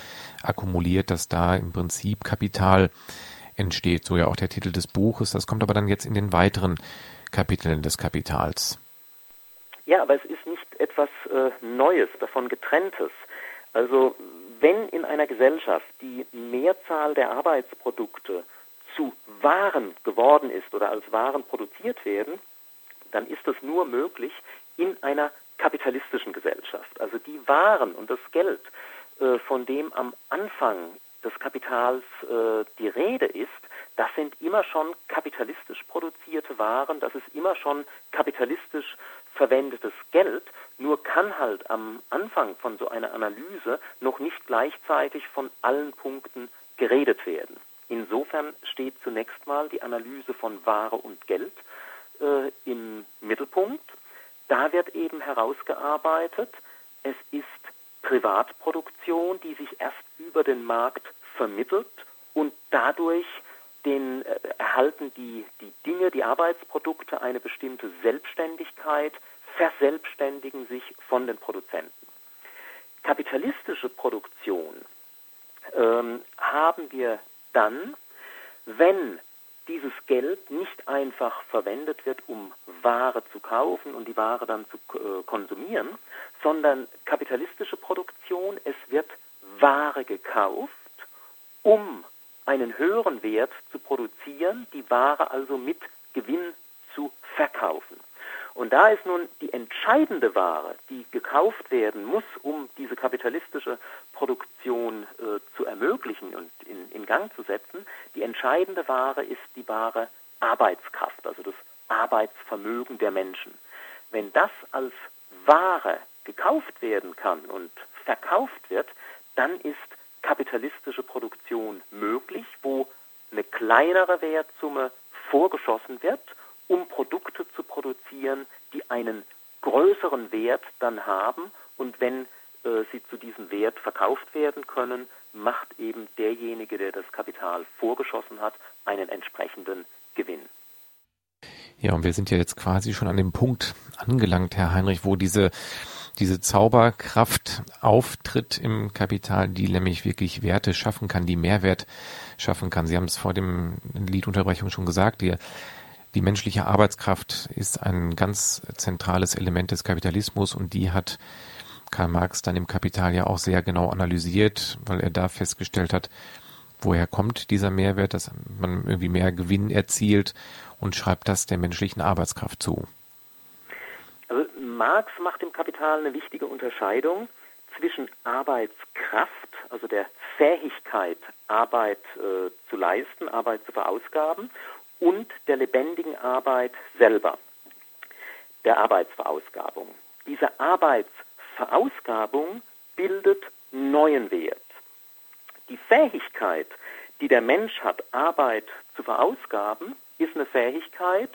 akkumuliert, dass da im Prinzip Kapital entsteht. So ja auch der Titel des Buches. Das kommt aber dann jetzt in den weiteren Kapiteln des Kapitals. Ja, aber es ist nicht etwas äh, Neues, davon getrenntes. Also wenn in einer Gesellschaft die Mehrzahl der Arbeitsprodukte zu Waren geworden ist oder als Waren produziert werden, dann ist das nur möglich in einer kapitalistischen Gesellschaft. Also die Waren und das Geld, äh, von dem am Anfang des Kapitals äh, die Rede ist, das sind immer schon kapitalistisch produzierte Waren, das ist immer schon kapitalistisch verwendetes Geld, nur kann halt am Anfang von so einer Analyse noch nicht gleichzeitig von allen Punkten geredet werden. Insofern steht zunächst mal die Analyse von Ware und Geld äh, im Mittelpunkt. Da wird eben herausgearbeitet, es ist Privatproduktion, die sich erst über den Markt vermittelt und dadurch den, äh, erhalten die, die Dinge, die Arbeitsprodukte eine bestimmte Selbstständigkeit, verselbstständigen sich von den Produzenten. Kapitalistische Produktion ähm, haben wir dann, wenn dieses Geld nicht einfach verwendet wird, um Ware zu kaufen und die Ware dann zu äh, konsumieren, sondern kapitalistische Produktion, es wird Ware gekauft, um einen höheren Wert zu produzieren, die Ware also mit Gewinn zu verkaufen. Und da ist nun die entscheidende Ware, die gekauft werden muss, um diese kapitalistische Produktion äh, zu ermöglichen und in, in Gang zu setzen, die entscheidende Ware ist die wahre Arbeitskraft, also das Arbeitsvermögen der Menschen. Wenn das als Ware gekauft werden kann und verkauft wird, dann ist kapitalistische Produktion möglich, wo eine kleinere Wertsumme vorgeschossen wird um Produkte zu produzieren, die einen größeren Wert dann haben und wenn äh, sie zu diesem Wert verkauft werden können, macht eben derjenige, der das Kapital vorgeschossen hat, einen entsprechenden Gewinn. Ja, und wir sind ja jetzt quasi schon an dem Punkt angelangt, Herr Heinrich, wo diese, diese Zauberkraft auftritt im Kapital, die nämlich wirklich Werte schaffen kann, die Mehrwert schaffen kann. Sie haben es vor dem Liedunterbrechung schon gesagt, die die menschliche Arbeitskraft ist ein ganz zentrales Element des Kapitalismus und die hat Karl Marx dann im Kapital ja auch sehr genau analysiert, weil er da festgestellt hat, woher kommt dieser Mehrwert, dass man irgendwie mehr Gewinn erzielt und schreibt das der menschlichen Arbeitskraft zu. Marx macht im Kapital eine wichtige Unterscheidung zwischen Arbeitskraft, also der Fähigkeit, Arbeit äh, zu leisten, Arbeit zu verausgaben, und der lebendigen Arbeit selber, der Arbeitsverausgabung. Diese Arbeitsverausgabung bildet neuen Wert. Die Fähigkeit, die der Mensch hat, Arbeit zu verausgaben, ist eine Fähigkeit,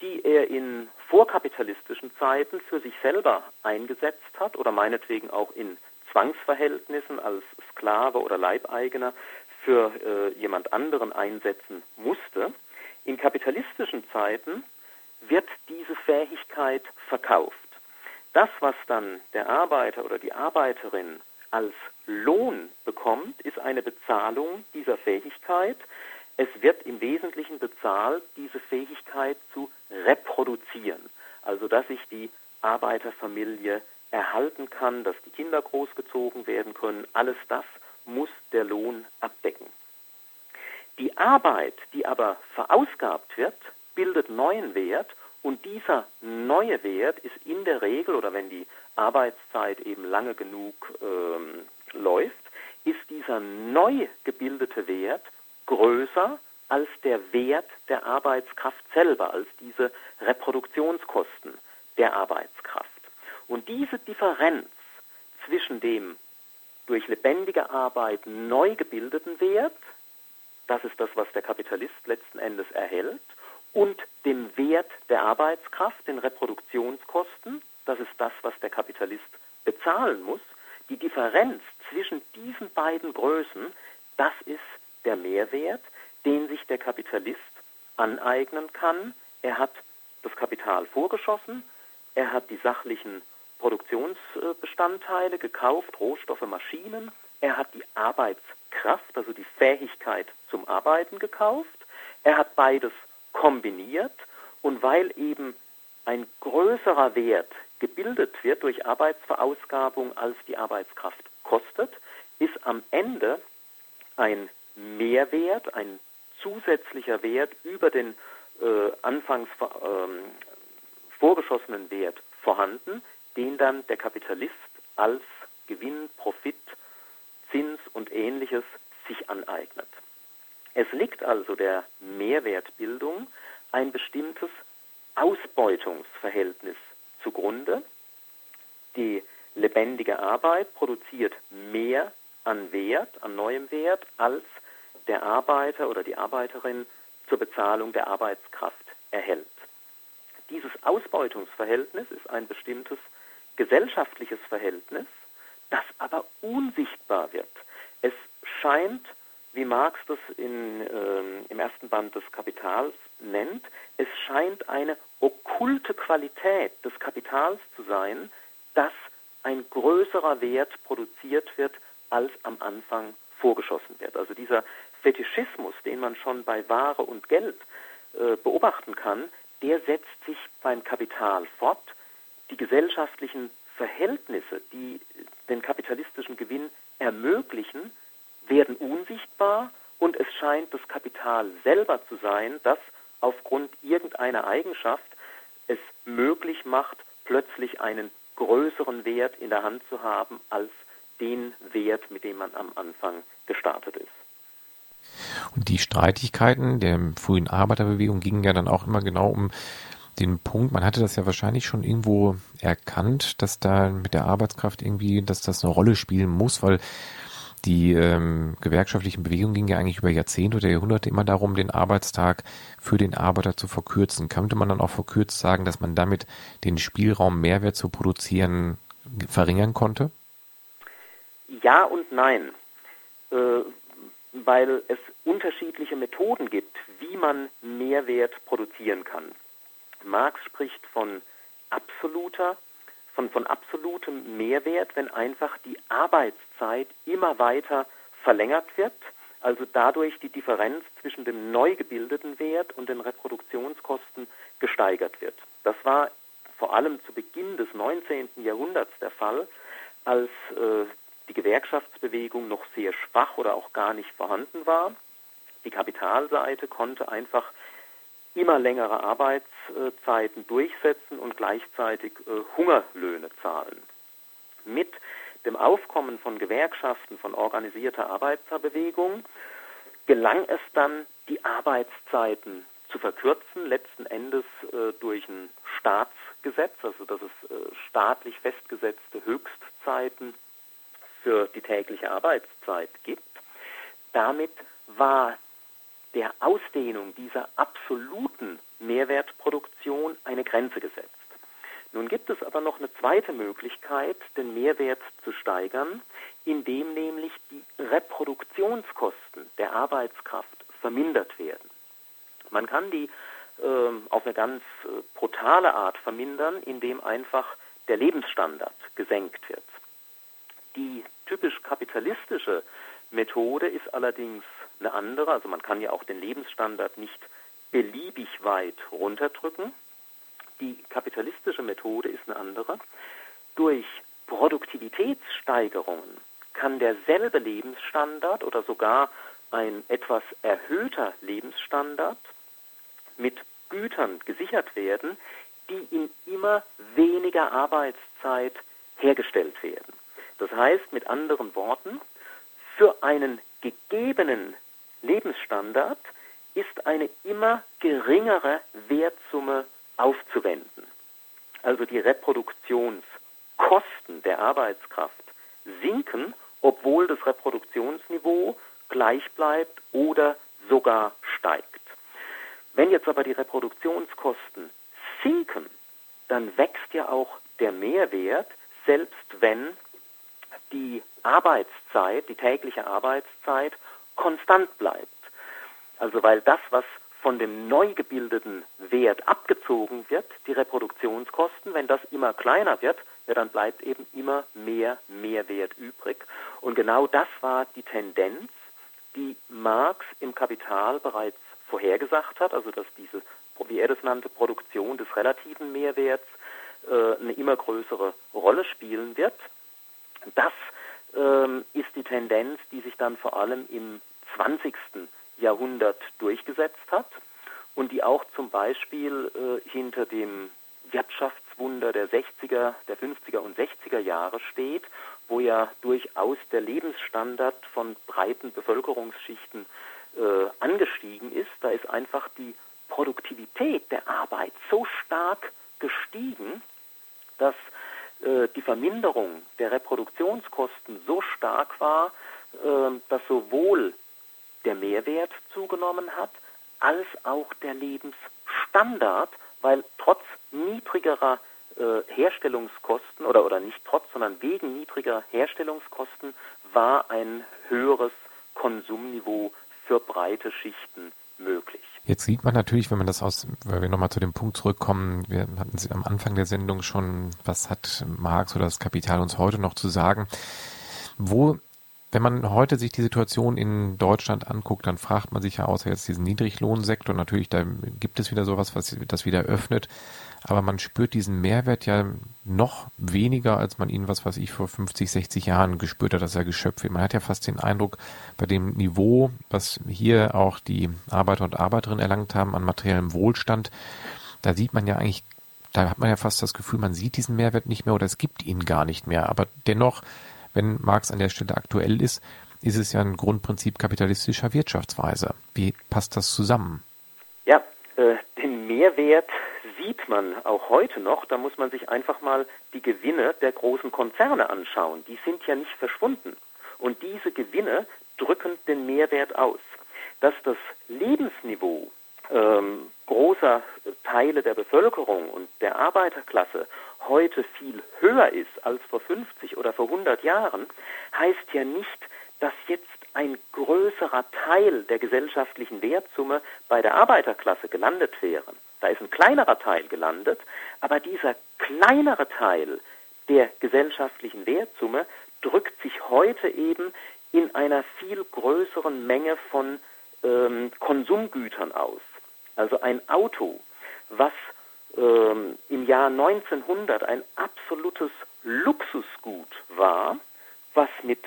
die er in vorkapitalistischen Zeiten für sich selber eingesetzt hat oder meinetwegen auch in Zwangsverhältnissen als Sklave oder Leibeigener für äh, jemand anderen einsetzen musste. In kapitalistischen Zeiten wird diese Fähigkeit verkauft. Das, was dann der Arbeiter oder die Arbeiterin als Lohn bekommt, ist eine Bezahlung dieser Fähigkeit. Es wird im Wesentlichen bezahlt, diese Fähigkeit zu reproduzieren. Also, dass sich die Arbeiterfamilie erhalten kann, dass die Kinder großgezogen werden können. Alles das muss der Lohn abdecken. Die Arbeit, die aber verausgabt wird, bildet neuen Wert und dieser neue Wert ist in der Regel, oder wenn die Arbeitszeit eben lange genug ähm, läuft, ist dieser neu gebildete Wert größer als der Wert der Arbeitskraft selber, als diese Reproduktionskosten der Arbeitskraft. Und diese Differenz zwischen dem durch lebendige Arbeit neu gebildeten Wert, das ist das, was der Kapitalist letzten Endes erhält. Und dem Wert der Arbeitskraft, den Reproduktionskosten, das ist das, was der Kapitalist bezahlen muss. Die Differenz zwischen diesen beiden Größen, das ist der Mehrwert, den sich der Kapitalist aneignen kann. Er hat das Kapital vorgeschossen, er hat die sachlichen Produktionsbestandteile gekauft, Rohstoffe, Maschinen, er hat die Arbeitskraft, also die Fähigkeit zum Arbeiten gekauft. Er hat beides kombiniert und weil eben ein größerer Wert gebildet wird durch Arbeitsverausgabung, als die Arbeitskraft kostet, ist am Ende ein Mehrwert, ein zusätzlicher Wert über den äh, anfangs ähm, vorgeschossenen Wert vorhanden, den dann der Kapitalist als Gewinn, Profit Zins und ähnliches sich aneignet. Es liegt also der Mehrwertbildung ein bestimmtes Ausbeutungsverhältnis zugrunde. Die lebendige Arbeit produziert mehr an Wert, an neuem Wert, als der Arbeiter oder die Arbeiterin zur Bezahlung der Arbeitskraft erhält. Dieses Ausbeutungsverhältnis ist ein bestimmtes gesellschaftliches Verhältnis, das aber unsichtbar wird. Es scheint, wie Marx das in, äh, im ersten Band des Kapitals nennt, es scheint eine okkulte Qualität des Kapitals zu sein, dass ein größerer Wert produziert wird, als am Anfang vorgeschossen wird. Also dieser Fetischismus, den man schon bei Ware und Geld äh, beobachten kann, der setzt sich beim Kapital fort. Die gesellschaftlichen Verhältnisse, die den kapitalistischen Gewinn ermöglichen, werden unsichtbar und es scheint das Kapital selber zu sein, das aufgrund irgendeiner Eigenschaft es möglich macht, plötzlich einen größeren Wert in der Hand zu haben als den Wert, mit dem man am Anfang gestartet ist. Und die Streitigkeiten der frühen Arbeiterbewegung gingen ja dann auch immer genau um den Punkt, man hatte das ja wahrscheinlich schon irgendwo erkannt, dass da mit der Arbeitskraft irgendwie, dass das eine Rolle spielen muss, weil die ähm, gewerkschaftlichen Bewegungen gingen ja eigentlich über Jahrzehnte oder Jahrhunderte immer darum, den Arbeitstag für den Arbeiter zu verkürzen. Könnte man dann auch verkürzt sagen, dass man damit den Spielraum Mehrwert zu produzieren verringern konnte? Ja und nein. Äh, weil es unterschiedliche Methoden gibt, wie man Mehrwert produzieren kann. Marx spricht von absoluter, von, von absolutem Mehrwert, wenn einfach die Arbeitszeit immer weiter verlängert wird, also dadurch die Differenz zwischen dem neu gebildeten Wert und den Reproduktionskosten gesteigert wird. Das war vor allem zu Beginn des 19. Jahrhunderts der Fall, als äh, die Gewerkschaftsbewegung noch sehr schwach oder auch gar nicht vorhanden war. Die Kapitalseite konnte einfach immer längere Arbeitszeiten durchsetzen und gleichzeitig äh, Hungerlöhne zahlen. Mit dem Aufkommen von Gewerkschaften, von organisierter Arbeiterbewegung, gelang es dann, die Arbeitszeiten zu verkürzen, letzten Endes äh, durch ein Staatsgesetz, also dass es äh, staatlich festgesetzte Höchstzeiten für die tägliche Arbeitszeit gibt. Damit war der Ausdehnung dieser absoluten Mehrwertproduktion eine Grenze gesetzt. Nun gibt es aber noch eine zweite Möglichkeit, den Mehrwert zu steigern, indem nämlich die Reproduktionskosten der Arbeitskraft vermindert werden. Man kann die äh, auf eine ganz äh, brutale Art vermindern, indem einfach der Lebensstandard gesenkt wird. Die typisch kapitalistische Methode ist allerdings eine andere. Also man kann ja auch den Lebensstandard nicht beliebig weit runterdrücken. Die kapitalistische Methode ist eine andere. Durch Produktivitätssteigerungen kann derselbe Lebensstandard oder sogar ein etwas erhöhter Lebensstandard mit Gütern gesichert werden, die in immer weniger Arbeitszeit hergestellt werden. Das heißt mit anderen Worten, für einen gegebenen Lebensstandard ist eine immer geringere Wertsumme aufzuwenden. Also die Reproduktionskosten der Arbeitskraft sinken, obwohl das Reproduktionsniveau gleich bleibt oder sogar steigt. Wenn jetzt aber die Reproduktionskosten sinken, dann wächst ja auch der Mehrwert, selbst wenn die Arbeitszeit, die tägliche Arbeitszeit konstant bleibt. Also weil das, was von dem neu gebildeten Wert abgezogen wird, die Reproduktionskosten, wenn das immer kleiner wird, ja, dann bleibt eben immer mehr Mehrwert übrig. Und genau das war die Tendenz, die Marx im Kapital bereits vorhergesagt hat, also dass diese, wie er das nannte, Produktion des relativen Mehrwerts äh, eine immer größere Rolle spielen wird. Das ähm, ist die Tendenz, die sich dann vor allem im 20. Jahrhundert durchgesetzt hat und die auch zum Beispiel äh, hinter dem Wirtschaftswunder der 60er, der 50er und 60er Jahre steht, wo ja durchaus der Lebensstandard von breiten Bevölkerungsschichten äh, angestiegen ist. Da ist einfach die Produktivität der Arbeit so stark gestiegen, dass die Verminderung der Reproduktionskosten so stark war, äh, dass sowohl der Mehrwert zugenommen hat, als auch der Lebensstandard, weil trotz niedrigerer äh, Herstellungskosten oder, oder nicht trotz, sondern wegen niedriger Herstellungskosten war ein höheres Konsumniveau für breite Schichten möglich. Jetzt sieht man natürlich, wenn man das aus, weil wir nochmal zu dem Punkt zurückkommen, wir hatten Sie am Anfang der Sendung schon, was hat Marx oder das Kapital uns heute noch zu sagen? Wo wenn man heute sich die Situation in Deutschland anguckt, dann fragt man sich ja außer jetzt diesen Niedriglohnsektor, natürlich, da gibt es wieder sowas, was das wieder öffnet, aber man spürt diesen Mehrwert ja noch weniger, als man ihn, was weiß ich, vor 50, 60 Jahren gespürt hat, dass er geschöpft wird. Man hat ja fast den Eindruck, bei dem Niveau, was hier auch die Arbeiter und Arbeiterinnen erlangt haben an materiellem Wohlstand, da sieht man ja eigentlich, da hat man ja fast das Gefühl, man sieht diesen Mehrwert nicht mehr oder es gibt ihn gar nicht mehr. Aber dennoch wenn Marx an der Stelle aktuell ist, ist es ja ein Grundprinzip kapitalistischer Wirtschaftsweise. Wie passt das zusammen? Ja, äh, den Mehrwert sieht man auch heute noch. Da muss man sich einfach mal die Gewinne der großen Konzerne anschauen. Die sind ja nicht verschwunden. Und diese Gewinne drücken den Mehrwert aus. Dass das Lebensniveau ähm, großer Teile der Bevölkerung und der Arbeiterklasse heute viel höher ist als vor 50 oder vor 100 Jahren, heißt ja nicht, dass jetzt ein größerer Teil der gesellschaftlichen Wertsumme bei der Arbeiterklasse gelandet wäre. Da ist ein kleinerer Teil gelandet, aber dieser kleinere Teil der gesellschaftlichen Wertsumme drückt sich heute eben in einer viel größeren Menge von ähm, Konsumgütern aus. Also ein Auto, was ähm, im Jahr 1900 ein absolutes Luxusgut war, was mit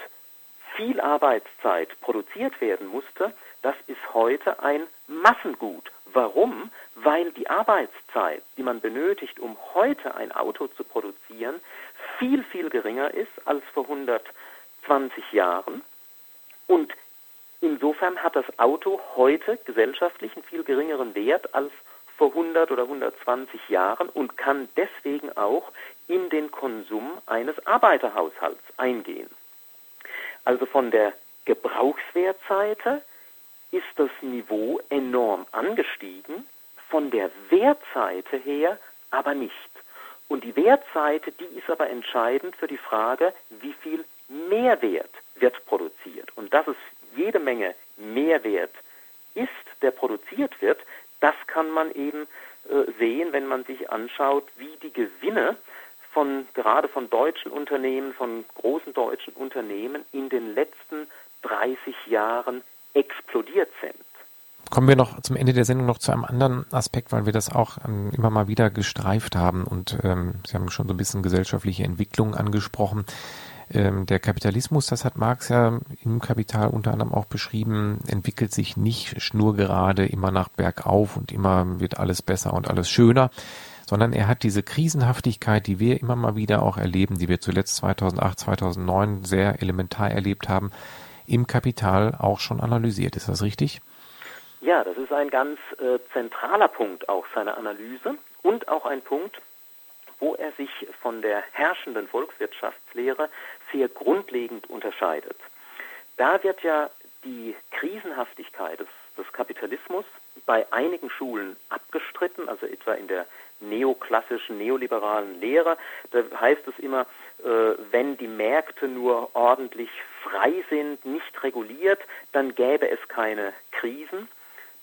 viel Arbeitszeit produziert werden musste, das ist heute ein Massengut. Warum? Weil die Arbeitszeit, die man benötigt, um heute ein Auto zu produzieren, viel, viel geringer ist als vor 120 Jahren. Und insofern hat das Auto heute gesellschaftlich einen viel geringeren Wert als vor 100 oder 120 Jahren und kann deswegen auch in den Konsum eines Arbeiterhaushalts eingehen. Also von der Gebrauchswertseite ist das Niveau enorm angestiegen, von der Wertseite her aber nicht. Und die Wertseite, die ist aber entscheidend für die Frage, wie viel Mehrwert wird produziert. Und dass es jede Menge Mehrwert ist, der produziert wird, das kann man eben äh, sehen, wenn man sich anschaut, wie die Gewinne von gerade von deutschen Unternehmen, von großen deutschen Unternehmen in den letzten 30 Jahren explodiert sind. Kommen wir noch zum Ende der Sendung noch zu einem anderen Aspekt, weil wir das auch ähm, immer mal wieder gestreift haben und ähm, Sie haben schon so ein bisschen gesellschaftliche Entwicklung angesprochen. Ähm, der Kapitalismus, das hat Marx ja im Kapital unter anderem auch beschrieben, entwickelt sich nicht schnurgerade immer nach bergauf und immer wird alles besser und alles schöner, sondern er hat diese Krisenhaftigkeit, die wir immer mal wieder auch erleben, die wir zuletzt 2008, 2009 sehr elementar erlebt haben, im Kapital auch schon analysiert. Ist das richtig? Ja, das ist ein ganz äh, zentraler Punkt auch seiner Analyse und auch ein Punkt, wo er sich von der herrschenden Volkswirtschaftslehre sehr grundlegend unterscheidet. Da wird ja die Krisenhaftigkeit des, des Kapitalismus bei einigen Schulen abgestritten, also etwa in der neoklassischen, neoliberalen Lehre. Da heißt es immer, äh, wenn die Märkte nur ordentlich frei sind, nicht reguliert, dann gäbe es keine Krisen.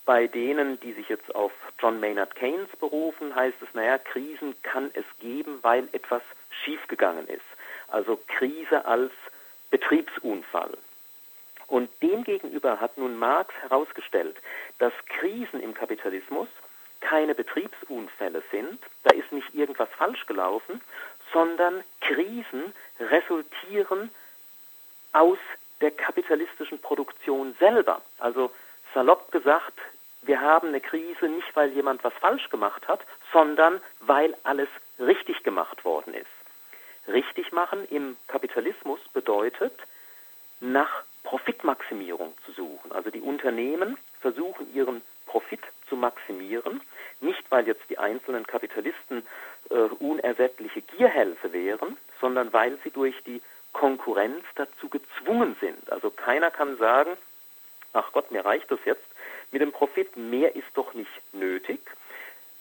Bei denen, die sich jetzt auf John Maynard Keynes berufen, heißt es, naja, Krisen kann es geben, weil etwas schiefgegangen ist. Also Krise als Betriebsunfall. Und demgegenüber hat nun Marx herausgestellt, dass Krisen im Kapitalismus keine Betriebsunfälle sind, da ist nicht irgendwas falsch gelaufen, sondern Krisen resultieren aus der kapitalistischen Produktion selber. Also salopp gesagt, wir haben eine Krise nicht, weil jemand was falsch gemacht hat, sondern weil alles richtig gemacht worden ist. Richtig machen im Kapitalismus bedeutet, nach Profitmaximierung zu suchen. Also die Unternehmen versuchen ihren Profit zu maximieren, nicht weil jetzt die einzelnen Kapitalisten äh, unersättliche Gierhälfe wären, sondern weil sie durch die Konkurrenz dazu gezwungen sind. Also keiner kann sagen, ach Gott, mir reicht das jetzt, mit dem Profit mehr ist doch nicht nötig.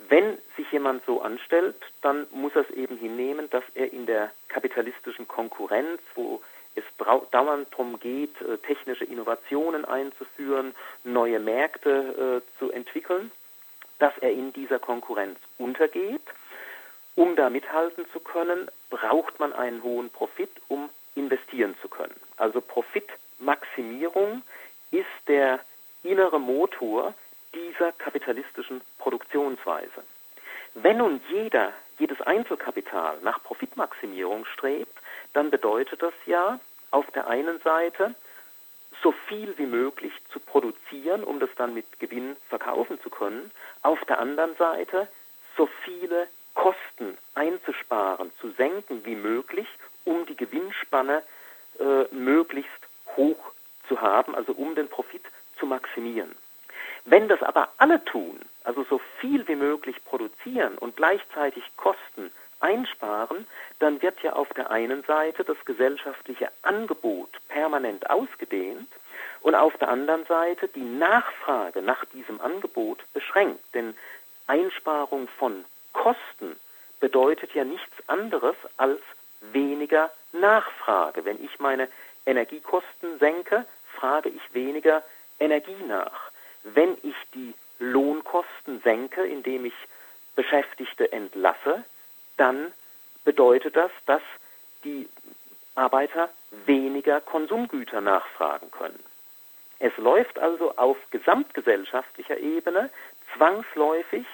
Wenn sich jemand so anstellt, dann muss er es eben hinnehmen, dass er in der kapitalistischen Konkurrenz, wo es dauernd darum geht, äh, technische Innovationen einzuführen, neue Märkte äh, zu entwickeln, dass er in dieser Konkurrenz untergeht. Um da mithalten zu können, braucht man einen hohen Profit, um investieren zu können. Also Profitmaximierung ist der innere Motor dieser kapitalistischen Produktionsweise. Wenn nun jeder, jedes Einzelkapital nach Profitmaximierung strebt, dann bedeutet das ja auf der einen Seite, so viel wie möglich zu produzieren, um das dann mit Gewinn verkaufen zu können, auf der anderen Seite so viele Kosten einzusparen, zu senken wie möglich, um die Gewinnspanne äh, möglichst hoch zu haben, also um den Profit zu maximieren. Wenn das aber alle tun, also so viel wie möglich produzieren und gleichzeitig Kosten einsparen, dann wird ja auf der einen Seite das gesellschaftliche Angebot permanent ausgedehnt und auf der anderen Seite die Nachfrage nach diesem Angebot beschränkt. Denn Einsparung von Kosten bedeutet ja nichts anderes als weniger Nachfrage. Wenn ich meine Energiekosten senke, frage ich weniger Energie nach. Wenn ich die Lohnkosten senke, indem ich Beschäftigte entlasse, dann bedeutet das, dass die Arbeiter weniger Konsumgüter nachfragen können. Es läuft also auf gesamtgesellschaftlicher Ebene zwangsläufig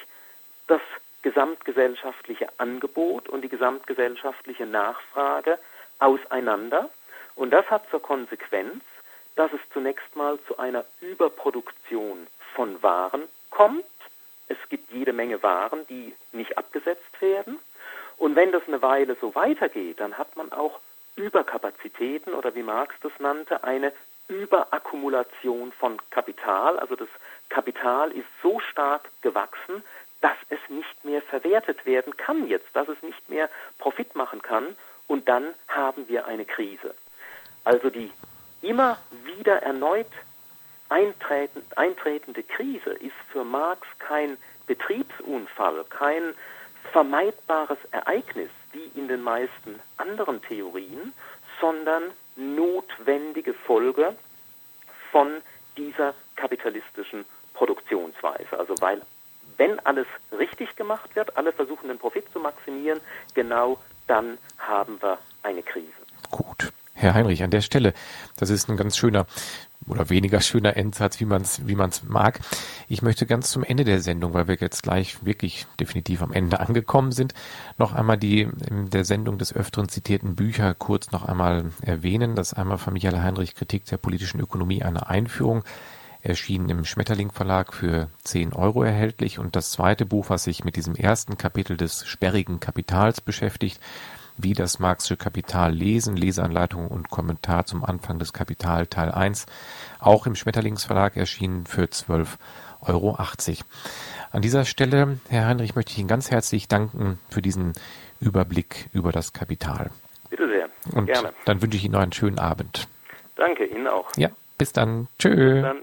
das gesamtgesellschaftliche Angebot und die gesamtgesellschaftliche Nachfrage auseinander. Und das hat zur Konsequenz, dass es zunächst mal zu einer Überproduktion von Waren kommt. Es gibt jede Menge Waren, die nicht abgesetzt werden. Und wenn das eine Weile so weitergeht, dann hat man auch Überkapazitäten oder wie Marx das nannte, eine Überakkumulation von Kapital. Also das Kapital ist so stark gewachsen, dass es nicht mehr verwertet werden kann jetzt, dass es nicht mehr Profit machen kann. Und dann haben wir eine Krise. Also die immer wieder erneut eintretende Krise ist für Marx kein Betriebsunfall, kein vermeidbares Ereignis wie in den meisten anderen Theorien, sondern notwendige Folge von dieser kapitalistischen Produktionsweise. Also weil wenn alles richtig gemacht wird, alle versuchen den Profit zu maximieren, genau dann haben wir eine Krise. Gut. Herr Heinrich, an der Stelle, das ist ein ganz schöner oder weniger schöner Endsatz, wie man es wie man's mag. Ich möchte ganz zum Ende der Sendung, weil wir jetzt gleich wirklich definitiv am Ende angekommen sind, noch einmal die in der Sendung des öfteren zitierten Bücher kurz noch einmal erwähnen. Das einmal von Michael Heinrich Kritik der politischen Ökonomie eine Einführung erschienen im Schmetterling Verlag für 10 Euro erhältlich und das zweite Buch, was sich mit diesem ersten Kapitel des sperrigen Kapitals beschäftigt, wie das Marxische Kapital lesen, Leseanleitung und Kommentar zum Anfang des Kapital Teil 1, auch im Schmetterlingsverlag erschienen für 12,80 Euro. An dieser Stelle, Herr Heinrich, möchte ich Ihnen ganz herzlich danken für diesen Überblick über das Kapital. Bitte sehr. Und Gerne. dann wünsche ich Ihnen noch einen schönen Abend. Danke, Ihnen auch. Ja, bis dann. Tschö. Bis dann.